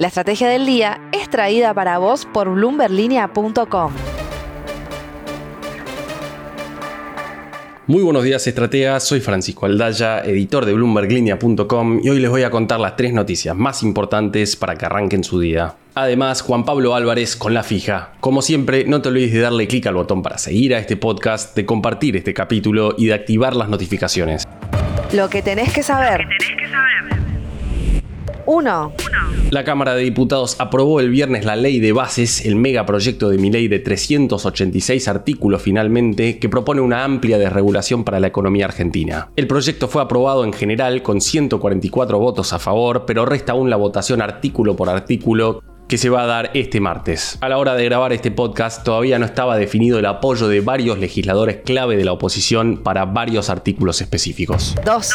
La estrategia del día es traída para vos por bloomberlinia.com. Muy buenos días, estrategas. Soy Francisco Aldaya, editor de BloombergLinea.com y hoy les voy a contar las tres noticias más importantes para que arranquen su día. Además, Juan Pablo Álvarez con la fija. Como siempre, no te olvides de darle clic al botón para seguir a este podcast, de compartir este capítulo y de activar las notificaciones. Lo que tenés que saber. 1. La Cámara de Diputados aprobó el viernes la ley de bases, el megaproyecto de mi ley de 386 artículos finalmente, que propone una amplia desregulación para la economía argentina. El proyecto fue aprobado en general con 144 votos a favor, pero resta aún la votación artículo por artículo que se va a dar este martes. A la hora de grabar este podcast todavía no estaba definido el apoyo de varios legisladores clave de la oposición para varios artículos específicos. 2.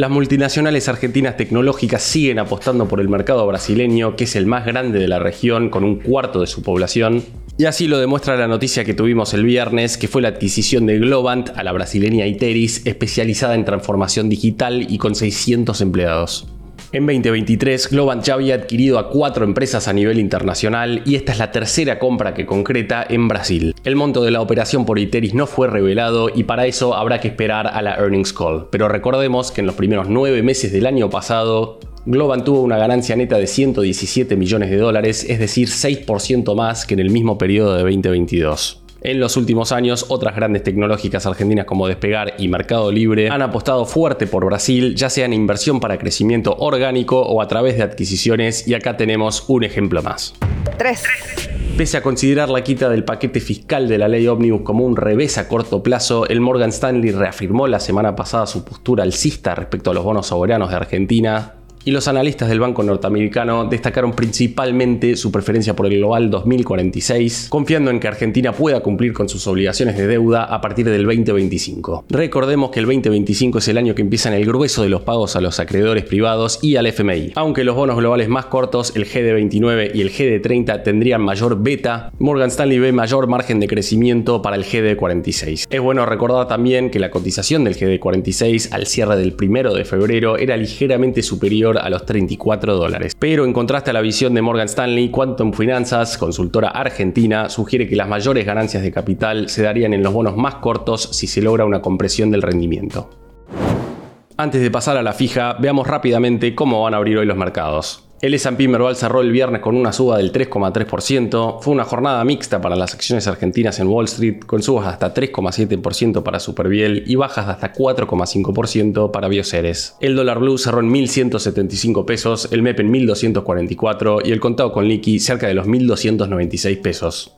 Las multinacionales argentinas tecnológicas siguen apostando por el mercado brasileño, que es el más grande de la región, con un cuarto de su población. Y así lo demuestra la noticia que tuvimos el viernes, que fue la adquisición de Globant a la brasileña Iteris, especializada en transformación digital y con 600 empleados. En 2023, Globant ya había adquirido a cuatro empresas a nivel internacional y esta es la tercera compra que concreta en Brasil. El monto de la operación por Iteris no fue revelado y para eso habrá que esperar a la earnings call. Pero recordemos que en los primeros nueve meses del año pasado, Globant tuvo una ganancia neta de 117 millones de dólares, es decir, 6% más que en el mismo periodo de 2022. En los últimos años, otras grandes tecnológicas argentinas como Despegar y Mercado Libre han apostado fuerte por Brasil, ya sea en inversión para crecimiento orgánico o a través de adquisiciones, y acá tenemos un ejemplo más. 3. Pese a considerar la quita del paquete fiscal de la ley Omnibus como un revés a corto plazo, el Morgan Stanley reafirmó la semana pasada su postura alcista respecto a los bonos soberanos de Argentina, y los analistas del Banco Norteamericano destacaron principalmente su preferencia por el Global 2046, confiando en que Argentina pueda cumplir con sus obligaciones de deuda a partir del 2025. Recordemos que el 2025 es el año que empiezan el grueso de los pagos a los acreedores privados y al FMI. Aunque los bonos globales más cortos, el GD29 y el GD30 tendrían mayor beta, Morgan Stanley ve mayor margen de crecimiento para el GD46. Es bueno recordar también que la cotización del GD46 al cierre del 1 de febrero era ligeramente superior a los 34 dólares. Pero en contraste a la visión de Morgan Stanley, Quantum Finanzas, consultora argentina, sugiere que las mayores ganancias de capital se darían en los bonos más cortos si se logra una compresión del rendimiento. Antes de pasar a la fija, veamos rápidamente cómo van a abrir hoy los mercados. El S&P Merval cerró el viernes con una suba del 3,3%. Fue una jornada mixta para las acciones argentinas en Wall Street, con subas de hasta 3,7% para Superbiel y bajas de hasta 4,5% para Bioceres. El dólar blue cerró en 1.175 pesos, el MEP en 1.244 y el contado con liqui cerca de los 1.296 pesos.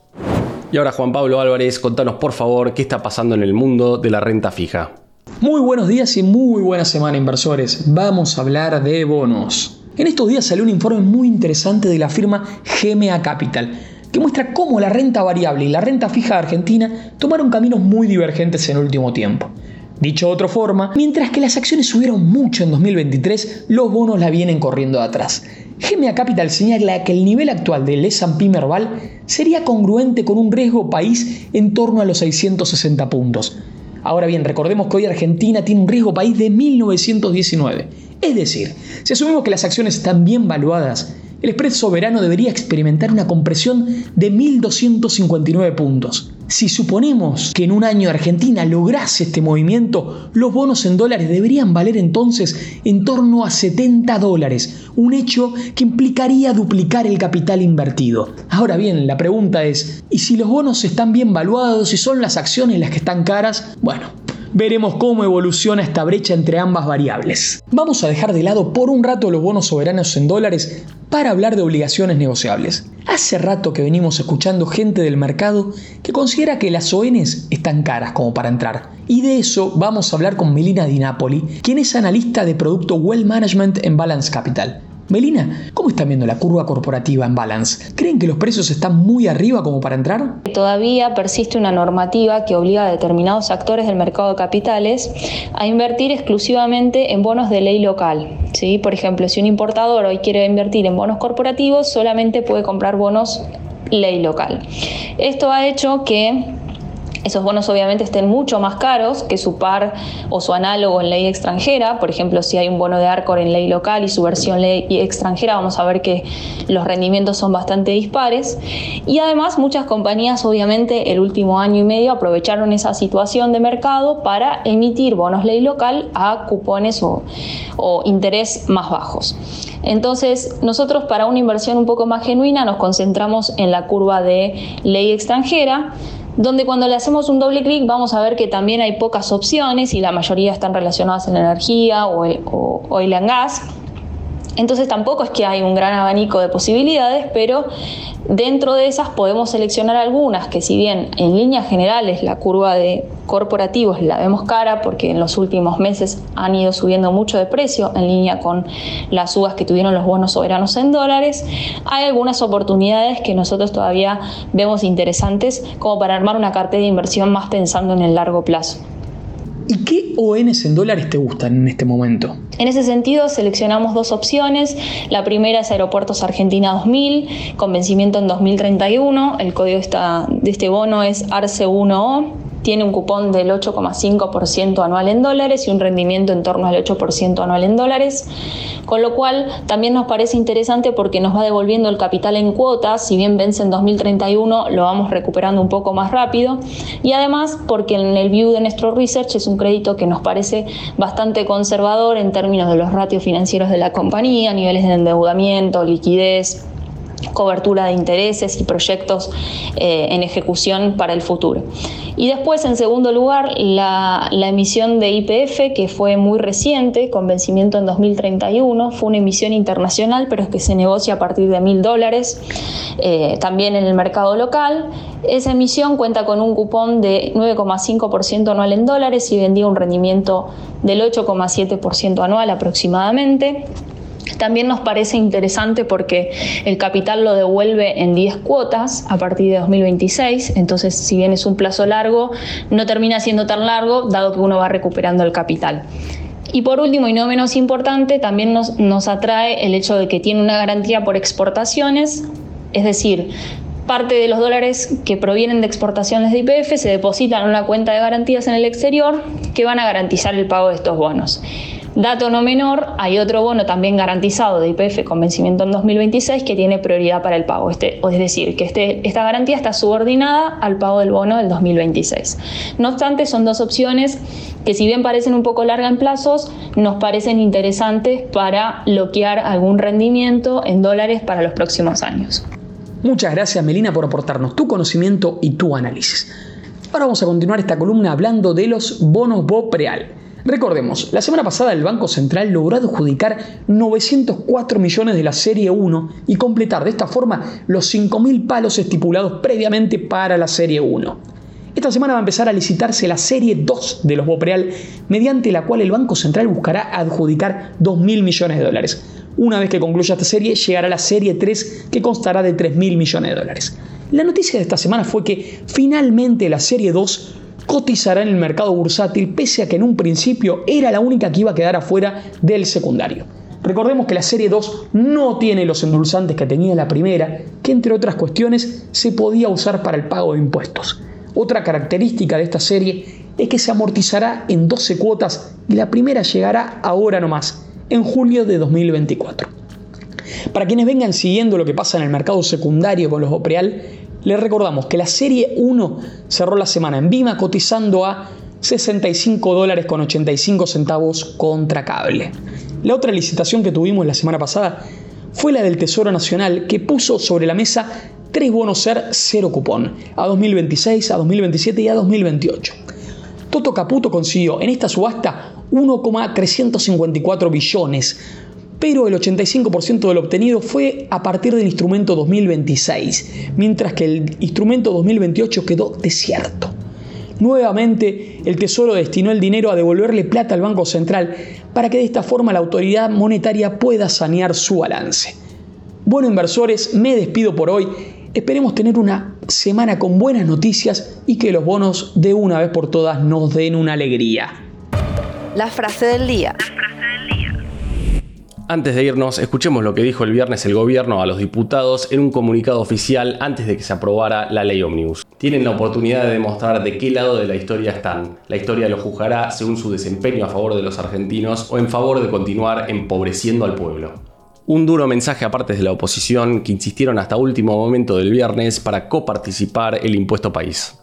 Y ahora Juan Pablo Álvarez, contanos por favor qué está pasando en el mundo de la renta fija. Muy buenos días y muy buena semana inversores. Vamos a hablar de bonos. En estos días salió un informe muy interesante de la firma GMA Capital, que muestra cómo la renta variable y la renta fija de Argentina tomaron caminos muy divergentes en el último tiempo. Dicho de otra forma, mientras que las acciones subieron mucho en 2023, los bonos la vienen corriendo de atrás. GMA Capital señala que el nivel actual del S&P Merval sería congruente con un riesgo país en torno a los 660 puntos. Ahora bien, recordemos que hoy Argentina tiene un riesgo país de 1919 es decir, si asumimos que las acciones están bien valuadas, el spread soberano debería experimentar una compresión de 1.259 puntos. Si suponemos que en un año Argentina lograse este movimiento, los bonos en dólares deberían valer entonces en torno a 70 dólares, un hecho que implicaría duplicar el capital invertido. Ahora bien, la pregunta es, ¿y si los bonos están bien valuados y son las acciones las que están caras? Bueno, veremos cómo evoluciona esta brecha entre ambas variables. Vamos a dejar de lado por un rato los bonos soberanos en dólares para hablar de obligaciones negociables. Hace rato que venimos escuchando gente del mercado que considera que las ONs están caras como para entrar. Y de eso vamos a hablar con Melina Di Napoli, quien es analista de producto Well Management en Balance Capital. Melina, ¿cómo están viendo la curva corporativa en balance? ¿Creen que los precios están muy arriba como para entrar? Todavía persiste una normativa que obliga a determinados actores del mercado de capitales a invertir exclusivamente en bonos de ley local. ¿sí? Por ejemplo, si un importador hoy quiere invertir en bonos corporativos, solamente puede comprar bonos ley local. Esto ha hecho que esos bonos obviamente estén mucho más caros que su par o su análogo en ley extranjera. Por ejemplo, si hay un bono de Arcor en ley local y su versión ley extranjera, vamos a ver que los rendimientos son bastante dispares. Y además muchas compañías obviamente el último año y medio aprovecharon esa situación de mercado para emitir bonos ley local a cupones o, o interés más bajos. Entonces, nosotros para una inversión un poco más genuina nos concentramos en la curva de ley extranjera donde cuando le hacemos un doble clic vamos a ver que también hay pocas opciones y la mayoría están relacionadas en energía o, o oil and gas. Entonces tampoco es que hay un gran abanico de posibilidades, pero dentro de esas podemos seleccionar algunas que si bien en líneas generales la curva de corporativos la vemos cara porque en los últimos meses han ido subiendo mucho de precio en línea con las subas que tuvieron los bonos soberanos en dólares, hay algunas oportunidades que nosotros todavía vemos interesantes como para armar una cartera de inversión más pensando en el largo plazo. ¿Y qué ONs en dólares te gustan en este momento? En ese sentido, seleccionamos dos opciones. La primera es Aeropuertos Argentina 2000, con vencimiento en 2031. El código de este bono es ARCE1O tiene un cupón del 8,5% anual en dólares y un rendimiento en torno al 8% anual en dólares, con lo cual también nos parece interesante porque nos va devolviendo el capital en cuotas, si bien vence en 2031 lo vamos recuperando un poco más rápido y además porque en el view de nuestro research es un crédito que nos parece bastante conservador en términos de los ratios financieros de la compañía, niveles de endeudamiento, liquidez, cobertura de intereses y proyectos eh, en ejecución para el futuro. Y después, en segundo lugar, la, emisión de IPF, que fue muy reciente, con vencimiento en 2031, fue una emisión internacional, pero es que se negocia a partir de mil dólares, eh, también en el mercado local. Esa emisión cuenta con un cupón de 9,5% anual en dólares y vendía un rendimiento del 8,7% anual aproximadamente. También nos parece interesante porque el capital lo devuelve en 10 cuotas a partir de 2026, entonces si bien es un plazo largo, no termina siendo tan largo dado que uno va recuperando el capital. Y por último, y no menos importante, también nos, nos atrae el hecho de que tiene una garantía por exportaciones, es decir, parte de los dólares que provienen de exportaciones de IPF se depositan en una cuenta de garantías en el exterior que van a garantizar el pago de estos bonos. Dato no menor, hay otro bono también garantizado de IPF con vencimiento en 2026 que tiene prioridad para el pago. Este, es decir, que este, esta garantía está subordinada al pago del bono del 2026. No obstante, son dos opciones que si bien parecen un poco largas en plazos, nos parecen interesantes para bloquear algún rendimiento en dólares para los próximos años. Muchas gracias Melina por aportarnos tu conocimiento y tu análisis. Ahora vamos a continuar esta columna hablando de los bonos BOPREAL. Recordemos, la semana pasada el Banco Central logró adjudicar 904 millones de la Serie 1 y completar de esta forma los 5.000 palos estipulados previamente para la Serie 1. Esta semana va a empezar a licitarse la Serie 2 de los Bopreal, mediante la cual el Banco Central buscará adjudicar 2.000 millones de dólares. Una vez que concluya esta serie, llegará la Serie 3 que constará de 3.000 millones de dólares. La noticia de esta semana fue que finalmente la Serie 2 cotizará en el mercado bursátil pese a que en un principio era la única que iba a quedar afuera del secundario. Recordemos que la serie 2 no tiene los endulzantes que tenía la primera, que entre otras cuestiones se podía usar para el pago de impuestos. Otra característica de esta serie es que se amortizará en 12 cuotas y la primera llegará ahora nomás, en julio de 2024. Para quienes vengan siguiendo lo que pasa en el mercado secundario con los Opreal, les recordamos que la serie 1 cerró la semana en Vima cotizando a 65 dólares con 85 centavos contra cable. La otra licitación que tuvimos la semana pasada fue la del Tesoro Nacional que puso sobre la mesa tres bonos ser cero cupón a 2026, a 2027 y a 2028. Toto Caputo consiguió en esta subasta 1,354 billones, pero el 85% de lo obtenido fue a partir del instrumento 2026, mientras que el instrumento 2028 quedó desierto. Nuevamente, el Tesoro destinó el dinero a devolverle plata al Banco Central para que de esta forma la autoridad monetaria pueda sanear su balance. Bueno, inversores, me despido por hoy. Esperemos tener una semana con buenas noticias y que los bonos de una vez por todas nos den una alegría. La frase del día. Antes de irnos, escuchemos lo que dijo el viernes el gobierno a los diputados en un comunicado oficial antes de que se aprobara la ley Omnibus. Tienen la oportunidad de demostrar de qué lado de la historia están. La historia los juzgará según su desempeño a favor de los argentinos o en favor de continuar empobreciendo al pueblo. Un duro mensaje a partes de la oposición que insistieron hasta último momento del viernes para coparticipar el impuesto país.